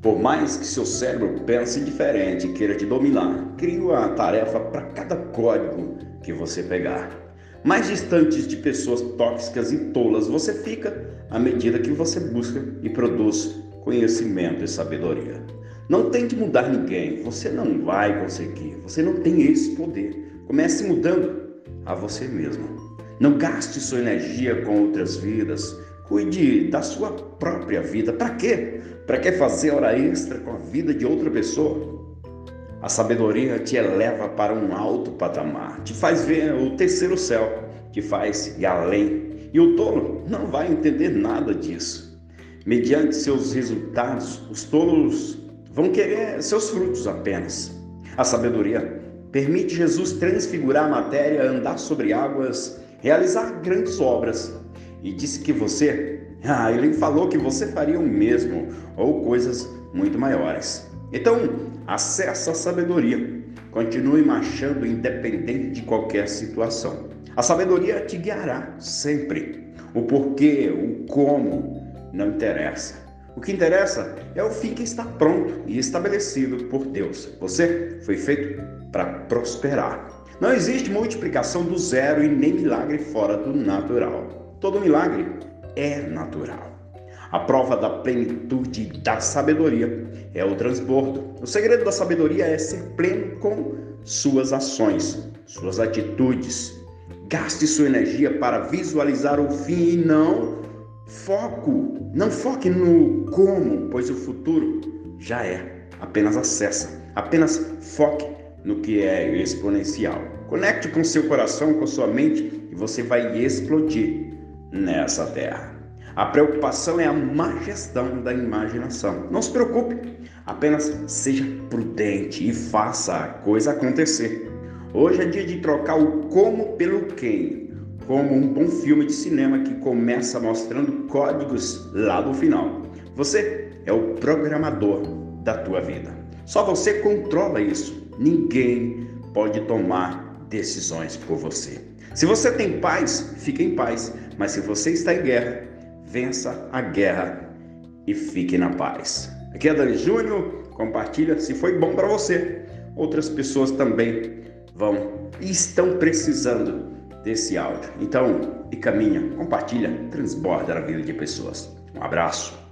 Por mais que seu cérebro pense diferente e queira te dominar, crie uma tarefa para cada código que você pegar. Mais distantes de pessoas tóxicas e tolas você fica à medida que você busca e produz conhecimento e sabedoria. Não tente mudar ninguém, você não vai conseguir, você não tem esse poder. Comece mudando a você mesmo. Não gaste sua energia com outras vidas, Cuide da sua própria vida. Para quê? Para que fazer hora extra com a vida de outra pessoa? A sabedoria te eleva para um alto patamar, te faz ver o terceiro céu, te faz ir além. E o tolo não vai entender nada disso. Mediante seus resultados, os tolos vão querer seus frutos apenas. A sabedoria permite Jesus transfigurar a matéria, andar sobre águas, realizar grandes obras e disse que você, ah, ele falou que você faria o mesmo ou coisas muito maiores. Então, acesse a sabedoria. Continue marchando independente de qualquer situação. A sabedoria te guiará sempre. O porquê, o como, não interessa. O que interessa é o fim que está pronto e estabelecido por Deus. Você foi feito para prosperar. Não existe multiplicação do zero e nem milagre fora do natural. Todo milagre é natural. A prova da plenitude da sabedoria é o transbordo. O segredo da sabedoria é ser pleno com suas ações, suas atitudes. Gaste sua energia para visualizar o fim e não foco. Não foque no como, pois o futuro já é. Apenas acessa. Apenas foque no que é exponencial. Conecte com seu coração, com sua mente e você vai explodir nessa terra. A preocupação é a má gestão da imaginação. Não se preocupe, apenas seja prudente e faça a coisa acontecer. Hoje é dia de trocar o como pelo quem, como um bom filme de cinema que começa mostrando códigos lá no final. Você é o programador da tua vida. Só você controla isso. Ninguém pode tomar decisões por você. Se você tem paz, fique em paz. Mas se você está em guerra, vença a guerra e fique na paz. Aqui é Dani Júnior, compartilha se foi bom para você. Outras pessoas também vão e estão precisando desse áudio. Então, e caminha, compartilha, transborda a vida de pessoas. Um abraço.